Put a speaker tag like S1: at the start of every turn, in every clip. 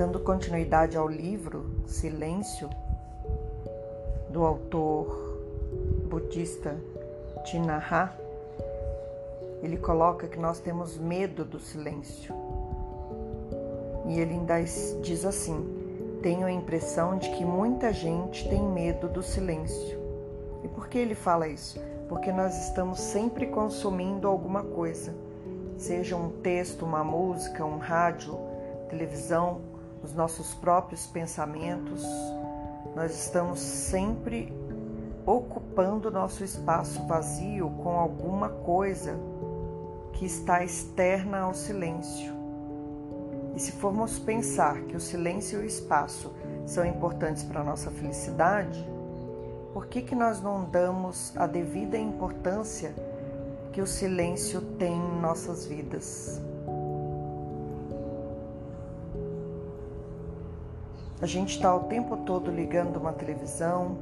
S1: Dando continuidade ao livro Silêncio, do autor budista Tinaha, ele coloca que nós temos medo do silêncio. E ele ainda diz assim: tenho a impressão de que muita gente tem medo do silêncio. E por que ele fala isso? Porque nós estamos sempre consumindo alguma coisa, seja um texto, uma música, um rádio, televisão, os nossos próprios pensamentos. Nós estamos sempre ocupando nosso espaço vazio com alguma coisa que está externa ao silêncio. E se formos pensar que o silêncio e o espaço são importantes para a nossa felicidade, por que, que nós não damos a devida importância que o silêncio tem em nossas vidas? A gente está o tempo todo ligando uma televisão,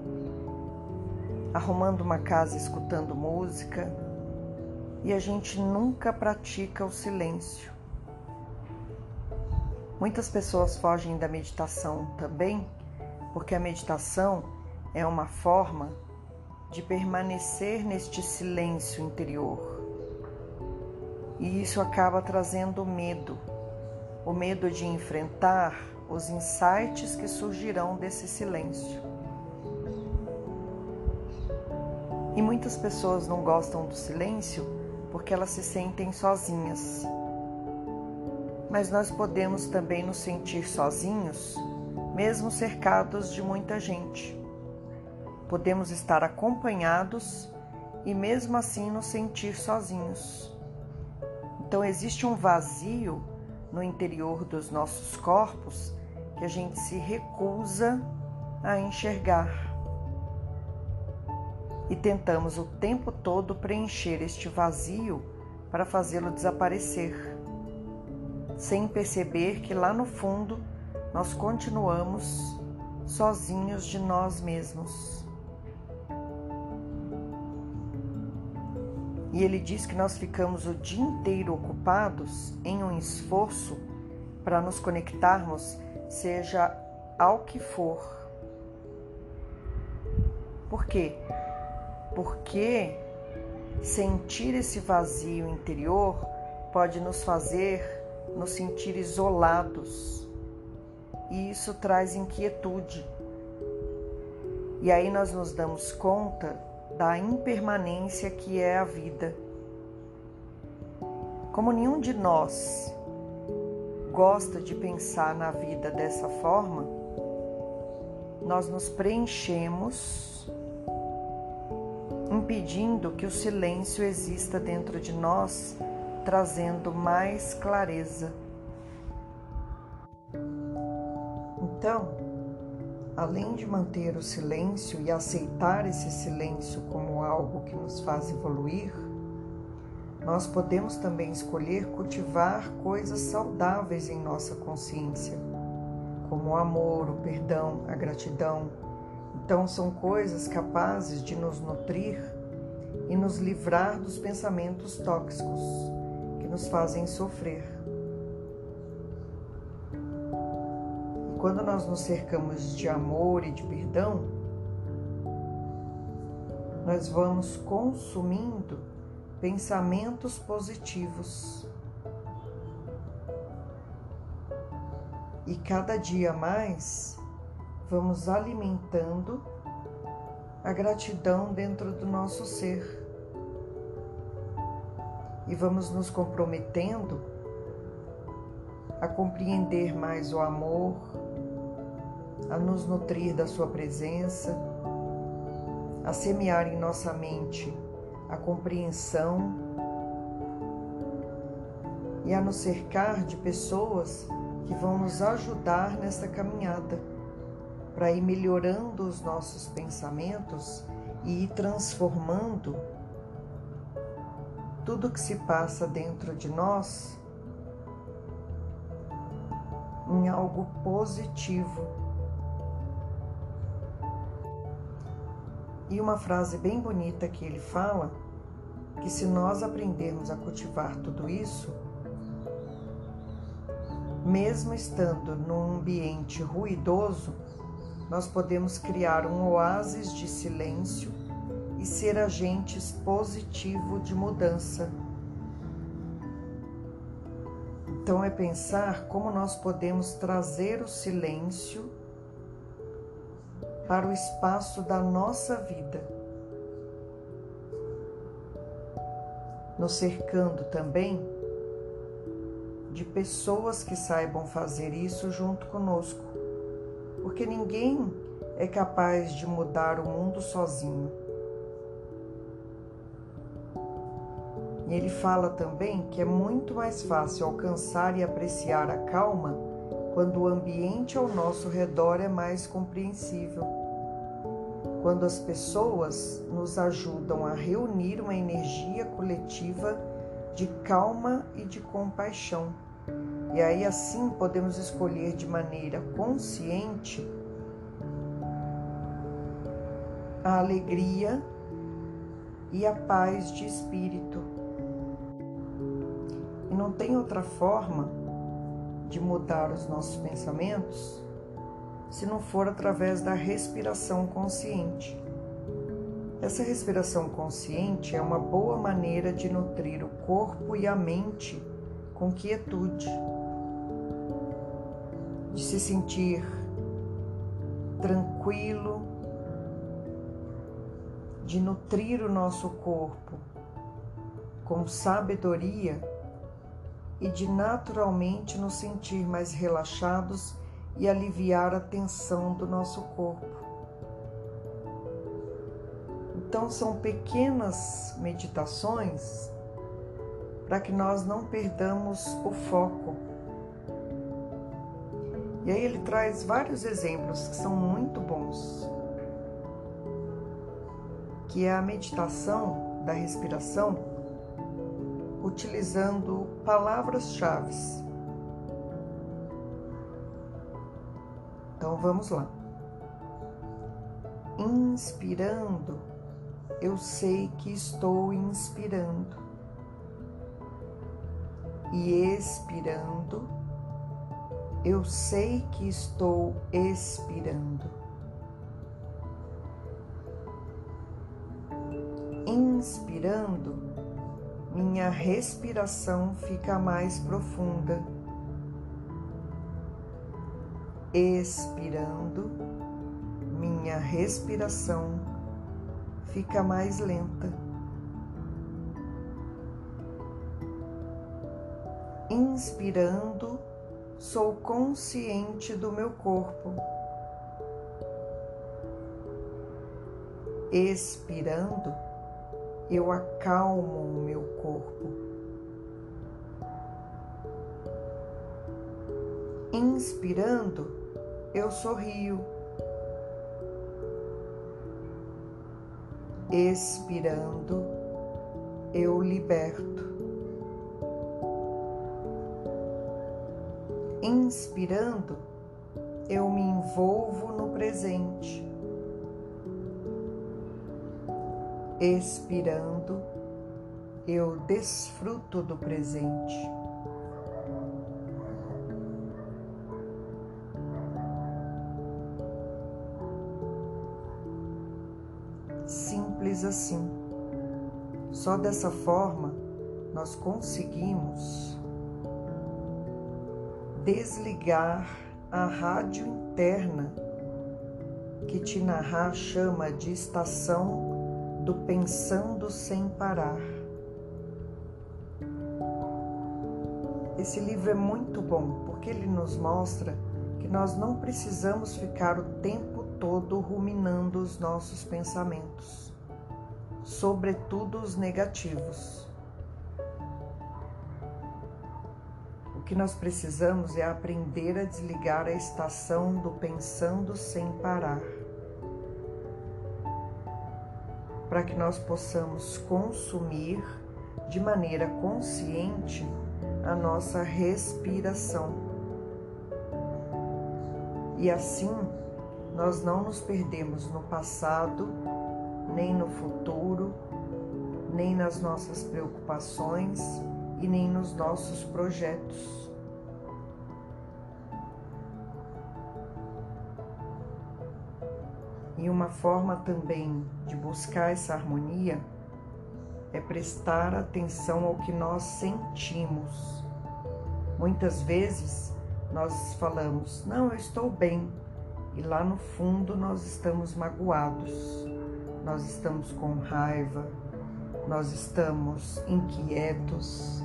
S1: arrumando uma casa escutando música e a gente nunca pratica o silêncio. Muitas pessoas fogem da meditação também, porque a meditação é uma forma de permanecer neste silêncio interior. E isso acaba trazendo medo, o medo de enfrentar os insights que surgirão desse silêncio. E muitas pessoas não gostam do silêncio porque elas se sentem sozinhas. Mas nós podemos também nos sentir sozinhos, mesmo cercados de muita gente. Podemos estar acompanhados e mesmo assim nos sentir sozinhos. Então existe um vazio no interior dos nossos corpos que a gente se recusa a enxergar. E tentamos o tempo todo preencher este vazio para fazê-lo desaparecer, sem perceber que lá no fundo nós continuamos sozinhos de nós mesmos. E ele diz que nós ficamos o dia inteiro ocupados em um esforço para nos conectarmos seja ao que for. Por quê? Porque sentir esse vazio interior pode nos fazer nos sentir isolados. E isso traz inquietude. E aí nós nos damos conta da impermanência que é a vida. Como nenhum de nós gosta de pensar na vida dessa forma, nós nos preenchemos, impedindo que o silêncio exista dentro de nós, trazendo mais clareza. Então, além de manter o silêncio e aceitar esse silêncio como algo que nos faz evoluir, nós podemos também escolher cultivar coisas saudáveis em nossa consciência, como o amor, o perdão, a gratidão. Então, são coisas capazes de nos nutrir e nos livrar dos pensamentos tóxicos que nos fazem sofrer. E quando nós nos cercamos de amor e de perdão, nós vamos consumindo pensamentos positivos. E cada dia mais vamos alimentando a gratidão dentro do nosso ser. E vamos nos comprometendo a compreender mais o amor, a nos nutrir da Sua presença, a semear em nossa mente a compreensão e a nos cercar de pessoas que vão nos ajudar nessa caminhada para ir melhorando os nossos pensamentos e ir transformando tudo que se passa dentro de nós em algo positivo. E uma frase bem bonita que ele fala, que se nós aprendermos a cultivar tudo isso, mesmo estando num ambiente ruidoso, nós podemos criar um oásis de silêncio e ser agentes positivos de mudança. Então, é pensar como nós podemos trazer o silêncio para o espaço da nossa vida, nos cercando também de pessoas que saibam fazer isso junto conosco, porque ninguém é capaz de mudar o mundo sozinho. E ele fala também que é muito mais fácil alcançar e apreciar a calma quando o ambiente ao nosso redor é mais compreensível. Quando as pessoas nos ajudam a reunir uma energia coletiva de calma e de compaixão. E aí assim podemos escolher de maneira consciente a alegria e a paz de espírito não tem outra forma de mudar os nossos pensamentos se não for através da respiração consciente. Essa respiração consciente é uma boa maneira de nutrir o corpo e a mente com quietude, de se sentir tranquilo, de nutrir o nosso corpo com sabedoria e de naturalmente nos sentir mais relaxados e aliviar a tensão do nosso corpo. Então, são pequenas meditações para que nós não perdamos o foco. E aí ele traz vários exemplos que são muito bons, que é a meditação da respiração utilizando palavras-chave. Então vamos lá. Inspirando, eu sei que estou inspirando. E expirando, eu sei que estou expirando. Inspirando, minha respiração fica mais profunda. Expirando, minha respiração fica mais lenta. Inspirando, sou consciente do meu corpo. Expirando, eu acalmo o meu corpo. Inspirando, eu sorrio. Expirando, eu liberto. Inspirando, eu me envolvo no presente. Expirando, eu desfruto do presente. Assim. Só dessa forma nós conseguimos desligar a rádio interna que Tinahá chama de estação do Pensando Sem Parar. Esse livro é muito bom porque ele nos mostra que nós não precisamos ficar o tempo todo ruminando os nossos pensamentos, sobretudo os negativos. O que nós precisamos é aprender a desligar a estação do pensando sem parar para que nós possamos consumir de maneira consciente a nossa respiração. E assim nós não nos perdemos no passado, nem no futuro, nem nas nossas preocupações e nem nos nossos projetos. E uma forma também de buscar essa harmonia é prestar atenção ao que nós sentimos. Muitas vezes nós falamos, não, eu estou bem, e lá no fundo nós estamos magoados nós estamos com raiva, nós estamos inquietos.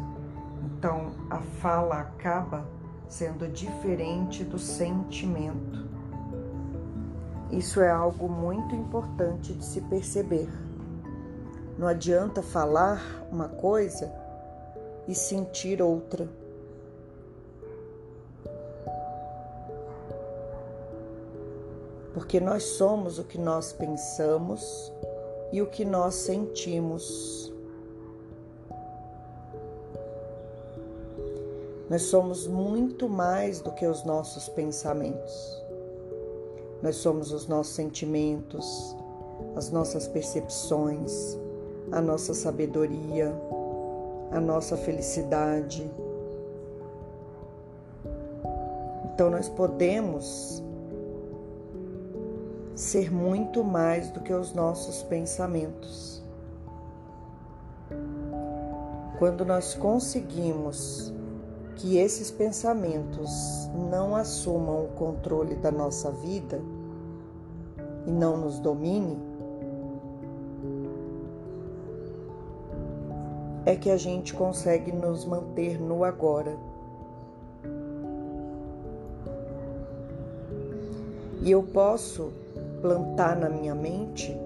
S1: Então a fala acaba sendo diferente do sentimento. Isso é algo muito importante de se perceber. Não adianta falar uma coisa e sentir outra. Porque nós somos o que nós pensamos e o que nós sentimos. Nós somos muito mais do que os nossos pensamentos. Nós somos os nossos sentimentos, as nossas percepções, a nossa sabedoria, a nossa felicidade. Então nós podemos ser muito mais do que os nossos pensamentos. Quando nós conseguimos que esses pensamentos não assumam o controle da nossa vida e não nos domine, é que a gente consegue nos manter no agora. E eu posso plantar na minha mente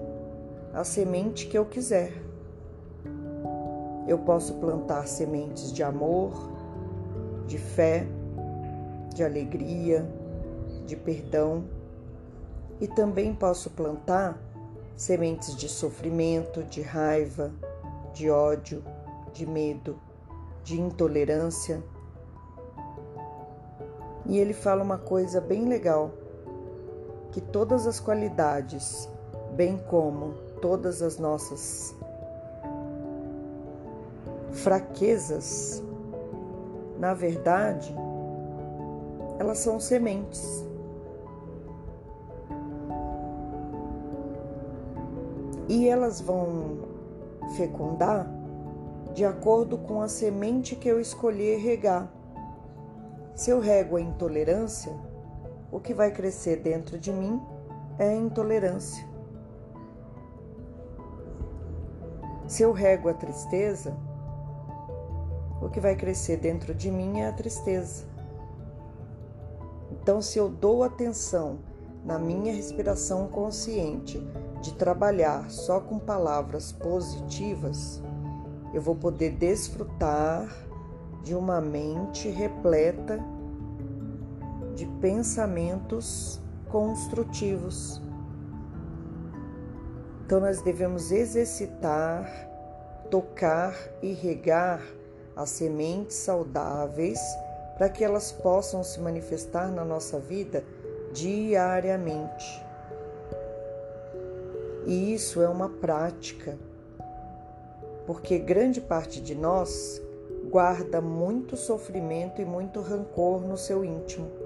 S1: a semente que eu quiser. Eu posso plantar sementes de amor, de fé, de alegria, de perdão e também posso plantar sementes de sofrimento, de raiva, de ódio, de medo, de intolerância. E ele fala uma coisa bem legal: que todas as qualidades, bem como todas as nossas fraquezas, na verdade, elas são sementes. E elas vão fecundar de acordo com a semente que eu escolher regar. Se eu rego a intolerância, o que vai crescer dentro de mim é a intolerância. Se eu rego a tristeza, o que vai crescer dentro de mim é a tristeza. Então, se eu dou atenção na minha respiração consciente de trabalhar só com palavras positivas, eu vou poder desfrutar de uma mente repleta de pensamentos construtivos. Então, nós devemos exercitar, tocar e regar as sementes saudáveis para que elas possam se manifestar na nossa vida diariamente. E isso é uma prática, porque grande parte de nós guarda muito sofrimento e muito rancor no seu íntimo.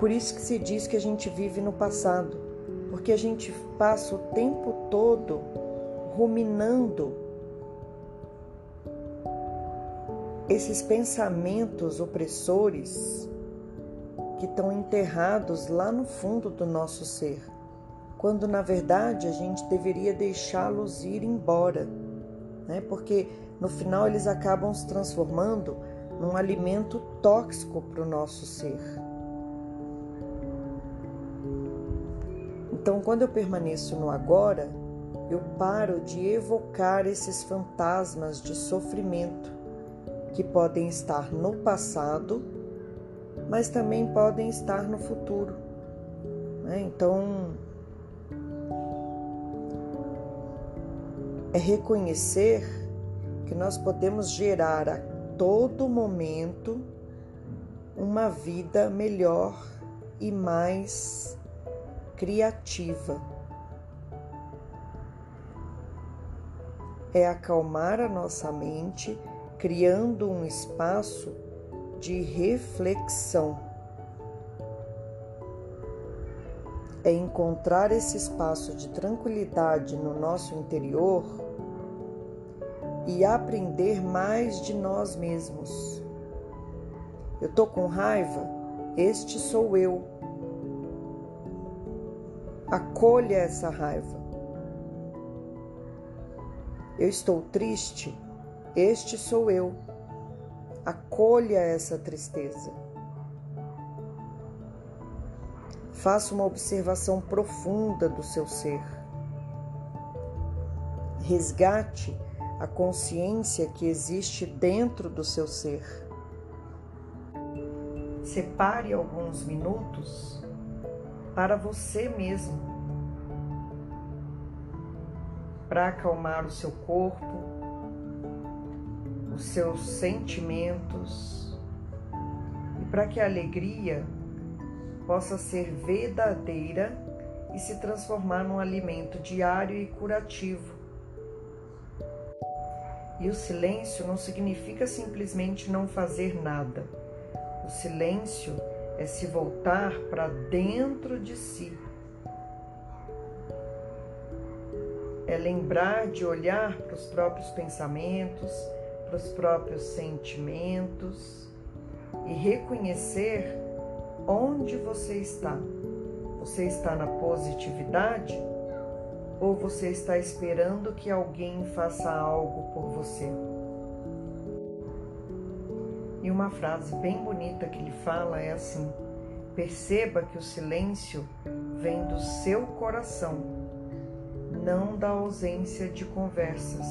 S1: Por isso que se diz que a gente vive no passado, porque a gente passa o tempo todo ruminando esses pensamentos opressores que estão enterrados lá no fundo do nosso ser, quando na verdade a gente deveria deixá-los ir embora, né? porque no final eles acabam se transformando num alimento tóxico para o nosso ser. Então, quando eu permaneço no agora, eu paro de evocar esses fantasmas de sofrimento que podem estar no passado, mas também podem estar no futuro. Né? Então, é reconhecer que nós podemos gerar a todo momento uma vida melhor e mais criativa. É acalmar a nossa mente criando um espaço de reflexão. é encontrar esse espaço de tranquilidade no nosso interior e aprender mais de nós mesmos. Eu tô com raiva? Este sou eu. Acolha essa raiva. Eu estou triste? Este sou eu. Acolha essa tristeza. Faça uma observação profunda do seu ser. Resgate a consciência que existe dentro do seu ser. Separe alguns minutos para você mesmo, para acalmar o seu corpo, os seus sentimentos e para que a alegria possa ser verdadeira e se transformar num alimento diário e curativo. E o silêncio não significa simplesmente não fazer nada. O silêncio é se voltar para dentro de si. É lembrar de olhar para os próprios pensamentos, para os próprios sentimentos e reconhecer onde você está. Você está na positividade ou você está esperando que alguém faça algo por você? E uma frase bem bonita que ele fala é assim: perceba que o silêncio vem do seu coração, não da ausência de conversas.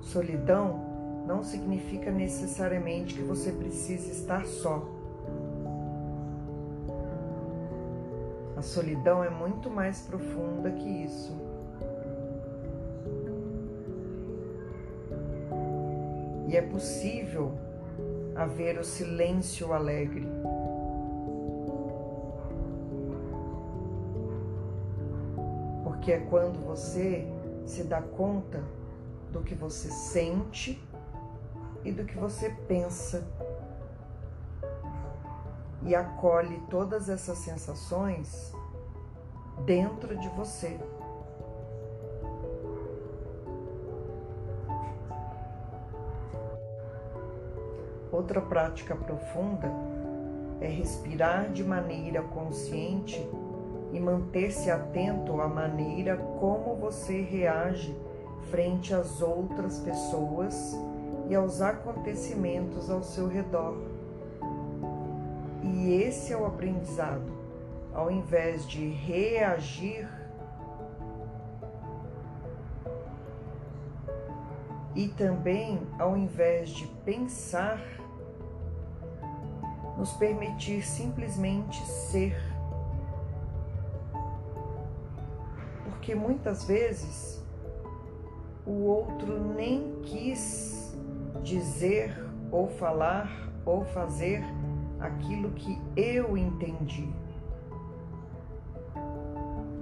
S1: Solidão não significa necessariamente que você precise estar só. A solidão é muito mais profunda que isso. E é possível haver o silêncio alegre. Porque é quando você se dá conta do que você sente e do que você pensa e acolhe todas essas sensações dentro de você. Outra prática profunda é respirar de maneira consciente e manter-se atento à maneira como você reage frente às outras pessoas e aos acontecimentos ao seu redor. E esse é o aprendizado. Ao invés de reagir, e também ao invés de pensar, nos permitir simplesmente ser. Porque muitas vezes o outro nem quis dizer ou falar ou fazer aquilo que eu entendi.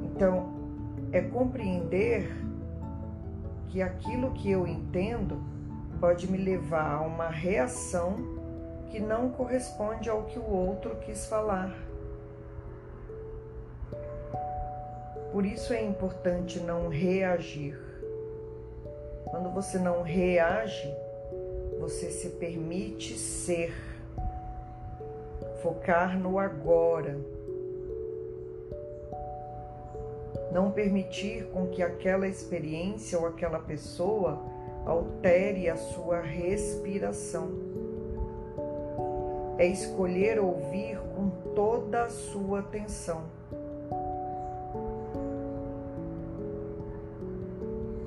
S1: Então, é compreender que aquilo que eu entendo pode me levar a uma reação que não corresponde ao que o outro quis falar. Por isso é importante não reagir. Quando você não reage, você se permite ser, focar no agora, não permitir com que aquela experiência ou aquela pessoa altere a sua respiração. É escolher ouvir com toda a sua atenção.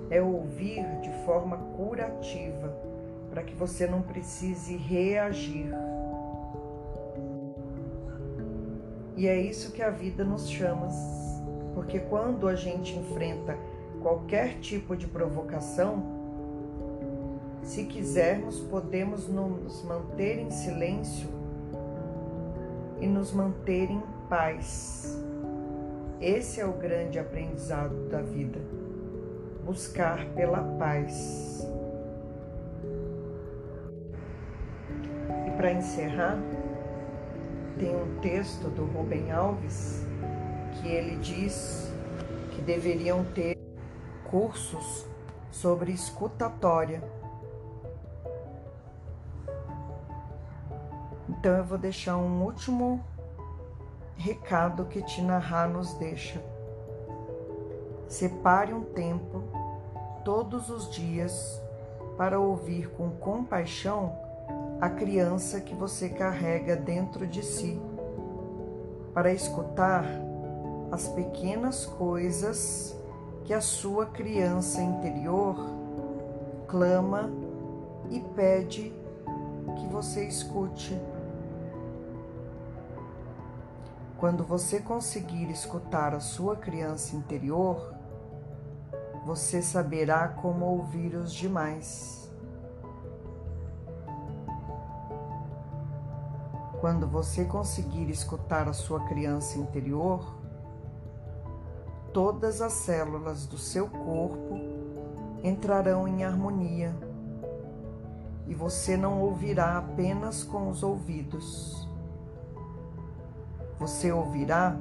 S1: É ouvir de forma curativa para que você não precise reagir. E é isso que a vida nos chama, porque quando a gente enfrenta qualquer tipo de provocação, se quisermos, podemos nos manter em silêncio e nos manter em paz. Esse é o grande aprendizado da vida. Buscar pela paz. para encerrar, tem um texto do Rubem Alves que ele diz que deveriam ter cursos sobre escutatória. Então eu vou deixar um último recado que Tinahá nos deixa. Separe um tempo todos os dias para ouvir com compaixão a criança que você carrega dentro de si, para escutar as pequenas coisas que a sua criança interior clama e pede que você escute. Quando você conseguir escutar a sua criança interior, você saberá como ouvir os demais. Quando você conseguir escutar a sua criança interior, todas as células do seu corpo entrarão em harmonia e você não ouvirá apenas com os ouvidos. Você ouvirá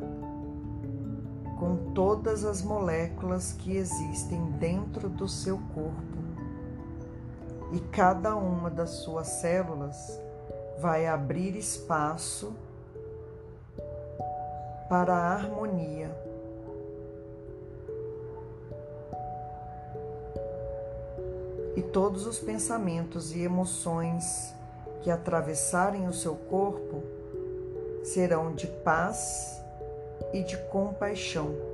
S1: com todas as moléculas que existem dentro do seu corpo e cada uma das suas células vai abrir espaço para a harmonia. E todos os pensamentos e emoções que atravessarem o seu corpo serão de paz e de compaixão.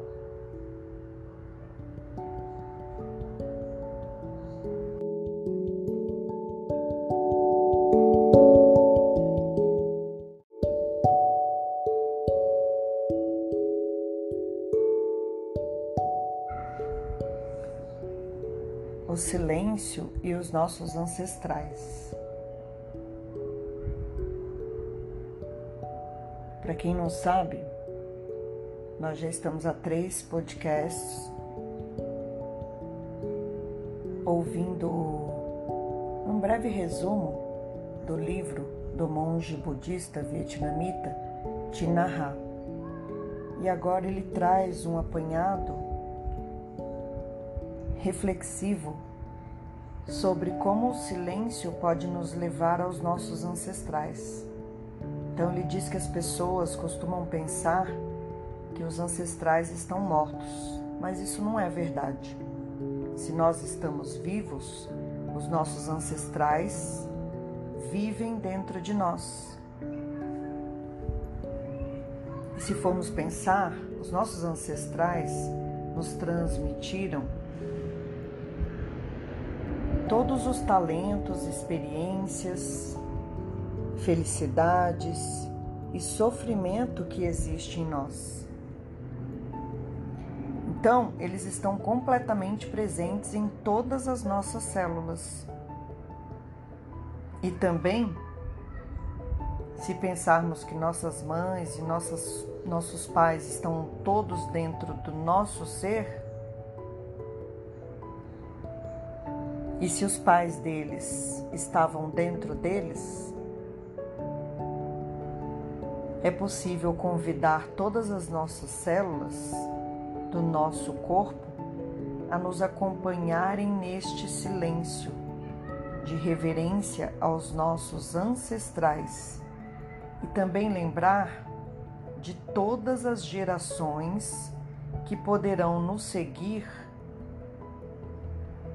S1: o silêncio e os nossos ancestrais. Para quem não sabe, nós já estamos a três podcasts ouvindo um breve resumo do livro do monge budista vietnamita Nhat E agora ele traz um apanhado reflexivo sobre como o silêncio pode nos levar aos nossos ancestrais. Então, ele diz que as pessoas costumam pensar que os ancestrais estão mortos, mas isso não é verdade. Se nós estamos vivos, os nossos ancestrais vivem dentro de nós. E se formos pensar, os nossos ancestrais nos transmitiram todos os talentos, experiências, felicidades e sofrimento que existe em nós. Então, eles estão completamente presentes em todas as nossas células. E também, se pensarmos que nossas mães e nossas, nossos pais estão todos dentro do nosso ser, E se os pais deles estavam dentro deles, é possível convidar todas as nossas células do nosso corpo a nos acompanharem neste silêncio de reverência aos nossos ancestrais e também lembrar de todas as gerações que poderão nos seguir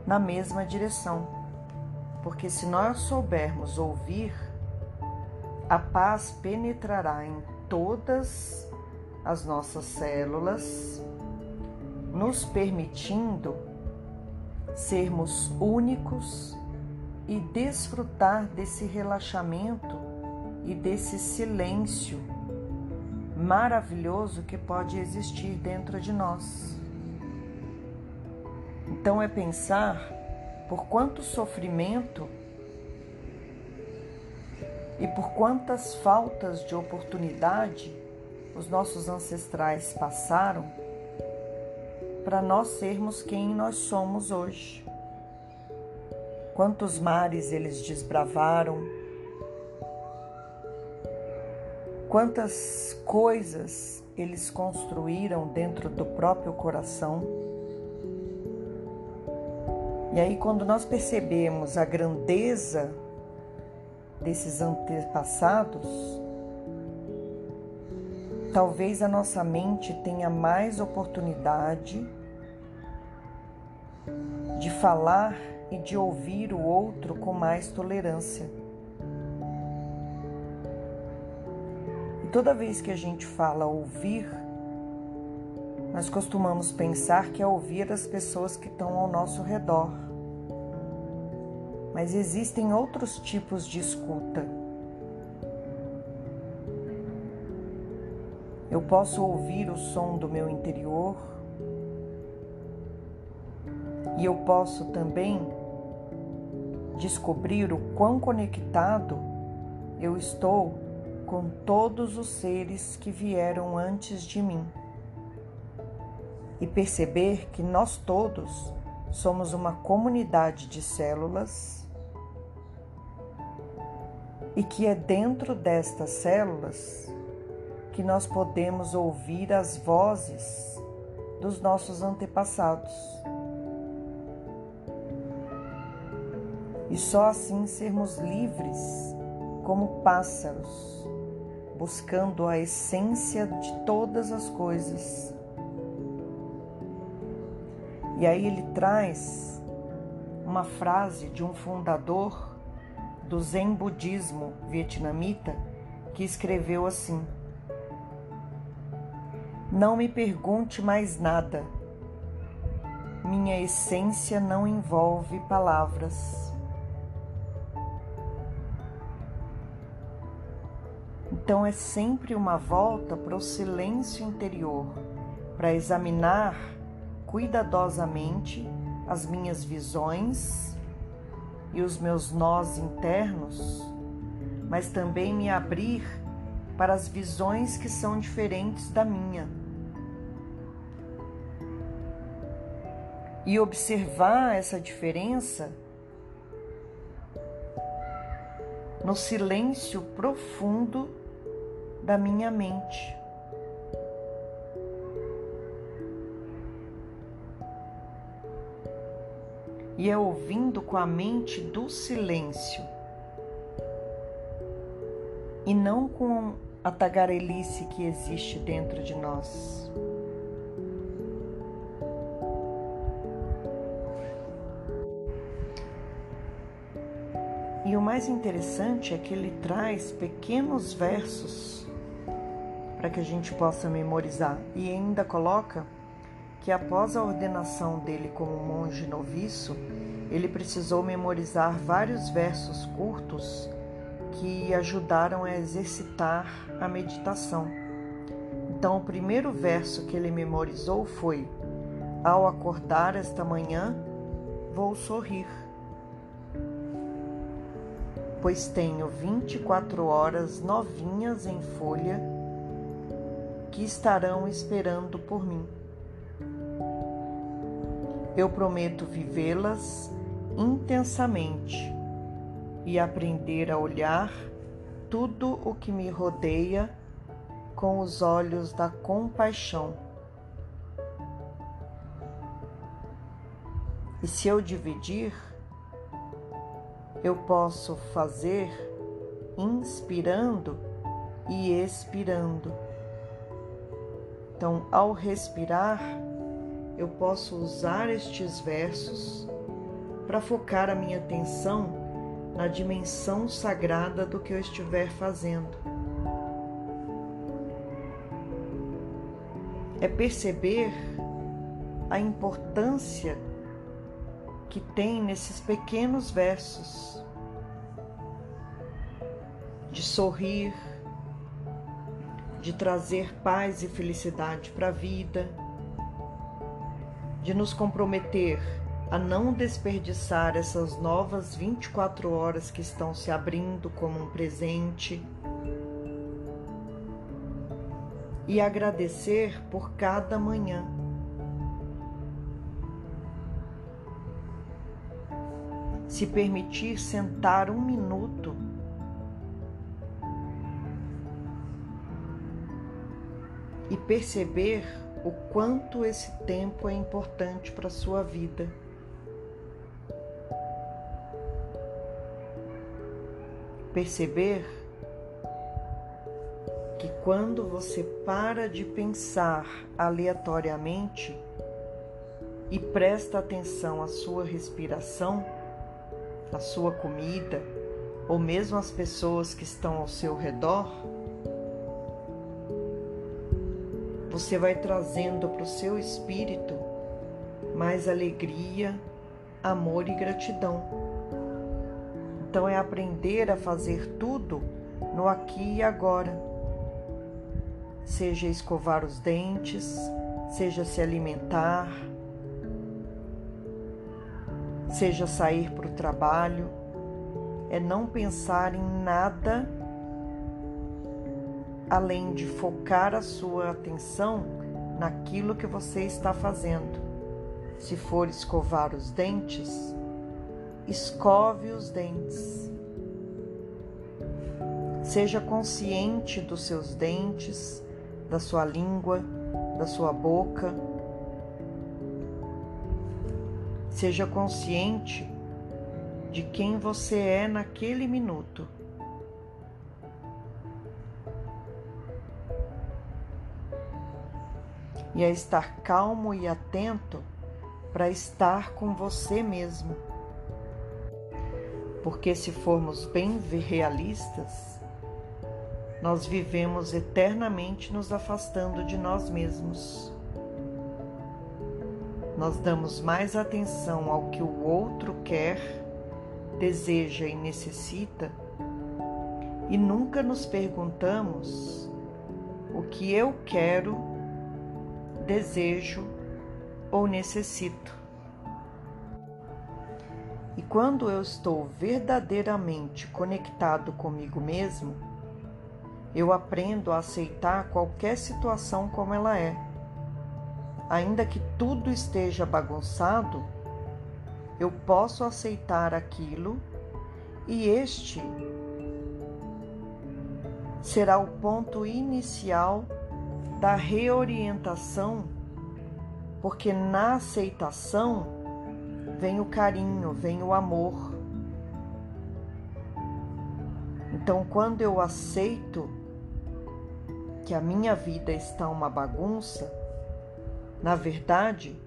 S1: na mesma direção. Porque se nós soubermos ouvir, a paz penetrará em todas as nossas células, nos permitindo sermos únicos e desfrutar desse relaxamento e desse silêncio maravilhoso que pode existir dentro de nós. Então é pensar por quanto sofrimento e por quantas faltas de oportunidade os nossos ancestrais passaram para nós sermos quem nós somos hoje. Quantos mares eles desbravaram, quantas coisas eles construíram dentro do próprio coração. E aí, quando nós percebemos a grandeza desses antepassados, talvez a nossa mente tenha mais oportunidade de falar e de ouvir o outro com mais tolerância. E toda vez que a gente fala ouvir, nós costumamos pensar que é ouvir as pessoas que estão ao nosso redor. Mas existem outros tipos de escuta. Eu posso ouvir o som do meu interior e eu posso também descobrir o quão conectado eu estou com todos os seres que vieram antes de mim e perceber que nós todos somos uma comunidade de células e que é dentro destas células que nós podemos ouvir as vozes dos nossos antepassados. E só assim sermos livres como pássaros, buscando a essência de todas as coisas e aí ele traz uma frase de um fundador do Zen budismo vietnamita que escreveu assim: Não me pergunte mais nada. Minha essência não envolve palavras. Então é sempre uma volta para o silêncio interior, para examinar cuidadosamente as minhas visões e os meus nós internos, mas também me abrir para as visões que são diferentes da minha. E observar essa diferença no silêncio profundo da minha mente. E é ouvindo com a mente do silêncio e não com a tagarelice que existe dentro de nós. E o mais interessante é que ele traz pequenos versos para que a gente possa memorizar e ainda coloca que após a ordenação dele como monge noviço, ele precisou memorizar vários versos curtos que ajudaram a exercitar a meditação. Então, o primeiro verso que ele memorizou foi: Ao acordar esta manhã, vou sorrir, pois tenho 24 horas novinhas em folha que estarão esperando por mim. Eu prometo vivê-las intensamente e aprender a olhar tudo o que me rodeia com os olhos da compaixão. E se eu dividir, eu posso fazer inspirando e expirando. Então, ao respirar, eu posso usar estes versos para focar a minha atenção na dimensão sagrada do que eu estiver fazendo. É perceber a importância que tem nesses pequenos versos de sorrir, de trazer paz e felicidade para a vida de nos comprometer a não desperdiçar essas novas 24 horas que estão se abrindo como um presente e agradecer por cada manhã. Se permitir sentar um minuto perceber o quanto esse tempo é importante para a sua vida. Perceber que quando você para de pensar aleatoriamente e presta atenção à sua respiração, à sua comida, ou mesmo às pessoas que estão ao seu redor, você vai trazendo para o seu espírito mais alegria, amor e gratidão. Então é aprender a fazer tudo no aqui e agora. Seja escovar os dentes, seja se alimentar, seja sair para o trabalho, é não pensar em nada além de focar a sua atenção naquilo que você está fazendo. Se for escovar os dentes, escove os dentes. Seja consciente dos seus dentes, da sua língua, da sua boca. Seja consciente de quem você é naquele minuto. E a estar calmo e atento para estar com você mesmo. Porque se formos bem realistas, nós vivemos eternamente nos afastando de nós mesmos. Nós damos mais atenção ao que o outro quer, deseja e necessita, e nunca nos perguntamos o que eu quero desejo ou necessito. E quando eu estou verdadeiramente conectado comigo mesmo, eu aprendo a aceitar qualquer situação como ela é. Ainda que tudo esteja bagunçado, eu posso aceitar aquilo e este será o ponto inicial da reorientação, porque na aceitação vem o carinho, vem o amor. Então, quando eu aceito que a minha vida está uma bagunça, na verdade,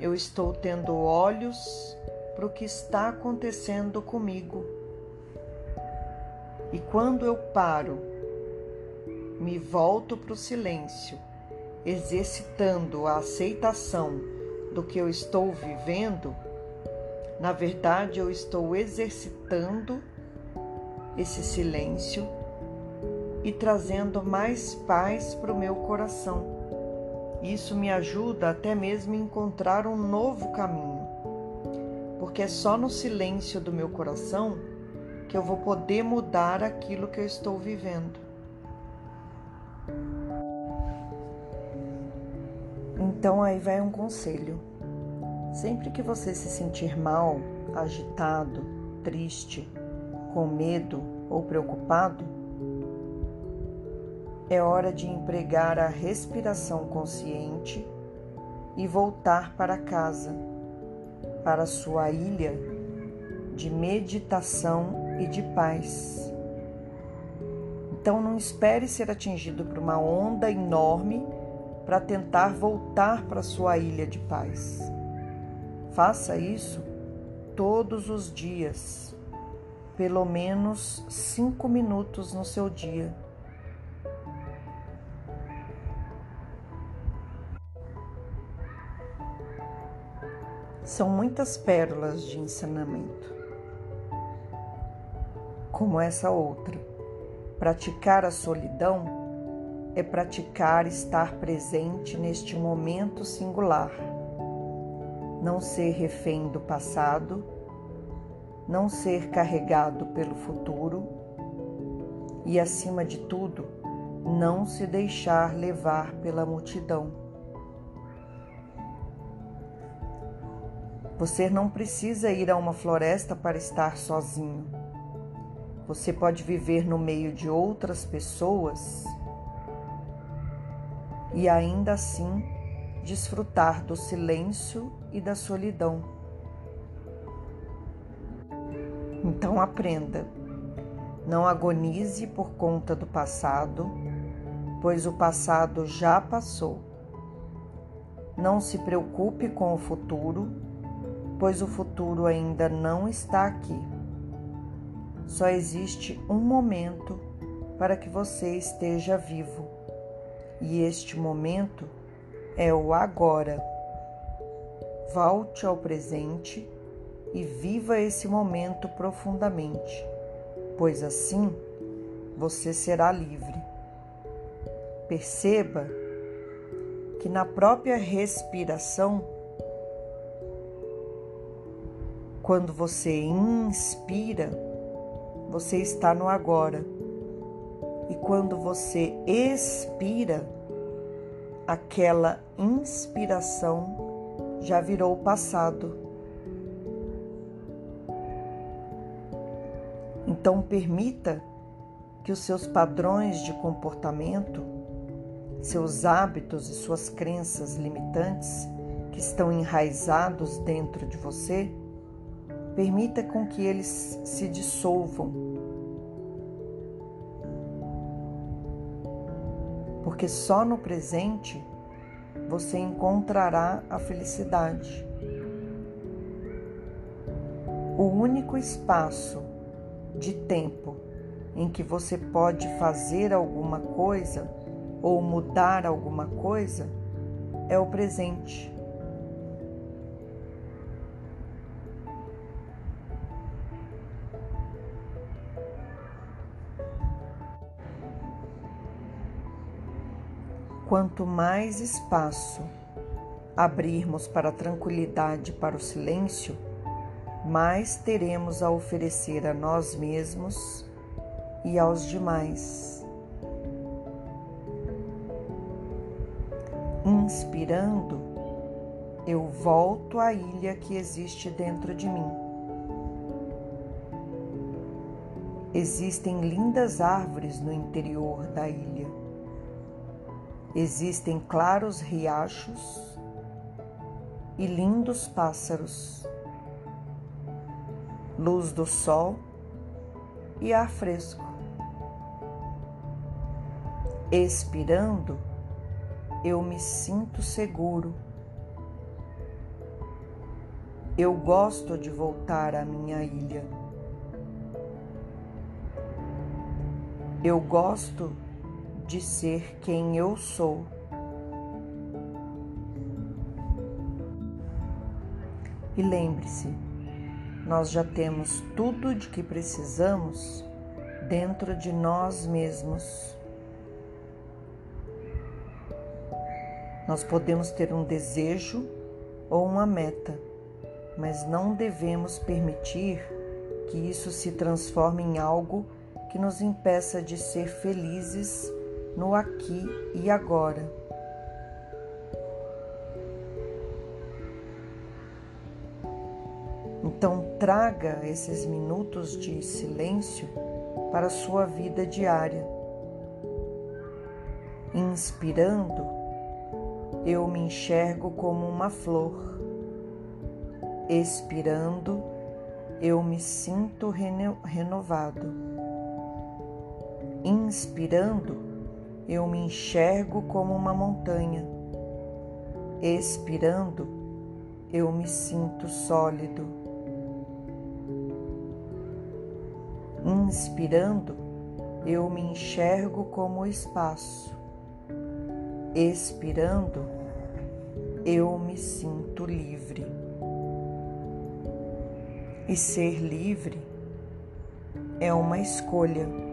S1: eu estou tendo olhos para o que está acontecendo comigo. E quando eu paro me volto para o silêncio, exercitando a aceitação do que eu estou vivendo, na verdade eu estou exercitando esse silêncio e trazendo mais paz para o meu coração. Isso me ajuda até mesmo a encontrar um novo caminho, porque é só no silêncio do meu coração que eu vou poder mudar aquilo que eu estou vivendo. Então aí vai um conselho. Sempre que você se sentir mal, agitado, triste, com medo ou preocupado, é hora de empregar a respiração consciente e voltar para casa, para sua ilha de meditação e de paz. Então não espere ser atingido por uma onda enorme para tentar voltar para sua ilha de paz. Faça isso todos os dias, pelo menos cinco minutos no seu dia. São muitas pérolas de ensinamento, como essa outra. Praticar a solidão é praticar estar presente neste momento singular, não ser refém do passado, não ser carregado pelo futuro e, acima de tudo, não se deixar levar pela multidão. Você não precisa ir a uma floresta para estar sozinho. Você pode viver no meio de outras pessoas e ainda assim desfrutar do silêncio e da solidão. Então aprenda, não agonize por conta do passado, pois o passado já passou. Não se preocupe com o futuro, pois o futuro ainda não está aqui. Só existe um momento para que você esteja vivo, e este momento é o agora. Volte ao presente e viva esse momento profundamente, pois assim você será livre. Perceba que na própria respiração, quando você inspira, você está no agora. E quando você expira, aquela inspiração já virou passado. Então, permita que os seus padrões de comportamento, seus hábitos e suas crenças limitantes que estão enraizados dentro de você, permita com que eles se dissolvam porque só no presente você encontrará a felicidade. O único espaço de tempo em que você pode fazer alguma coisa ou mudar alguma coisa é o presente. Quanto mais espaço abrirmos para a tranquilidade, para o silêncio, mais teremos a oferecer a nós mesmos e aos demais. Inspirando, eu volto à ilha que existe dentro de mim. Existem lindas árvores no interior da ilha. Existem claros riachos e lindos pássaros, luz do sol e ar fresco. Expirando, eu me sinto seguro. Eu gosto de voltar à minha ilha. Eu gosto de ser quem eu sou. E lembre-se, nós já temos tudo de que precisamos dentro de nós mesmos. Nós podemos ter um desejo ou uma meta, mas não devemos permitir que isso se transforme em algo que nos impeça de ser felizes no aqui e agora. Então, traga esses minutos de silêncio para a sua vida diária. Inspirando, eu me enxergo como uma flor. Expirando, eu me sinto renovado. Inspirando, eu me enxergo como uma montanha. Expirando, eu me sinto sólido. Inspirando, eu me enxergo como espaço. Expirando, eu me sinto livre. E ser livre é uma escolha.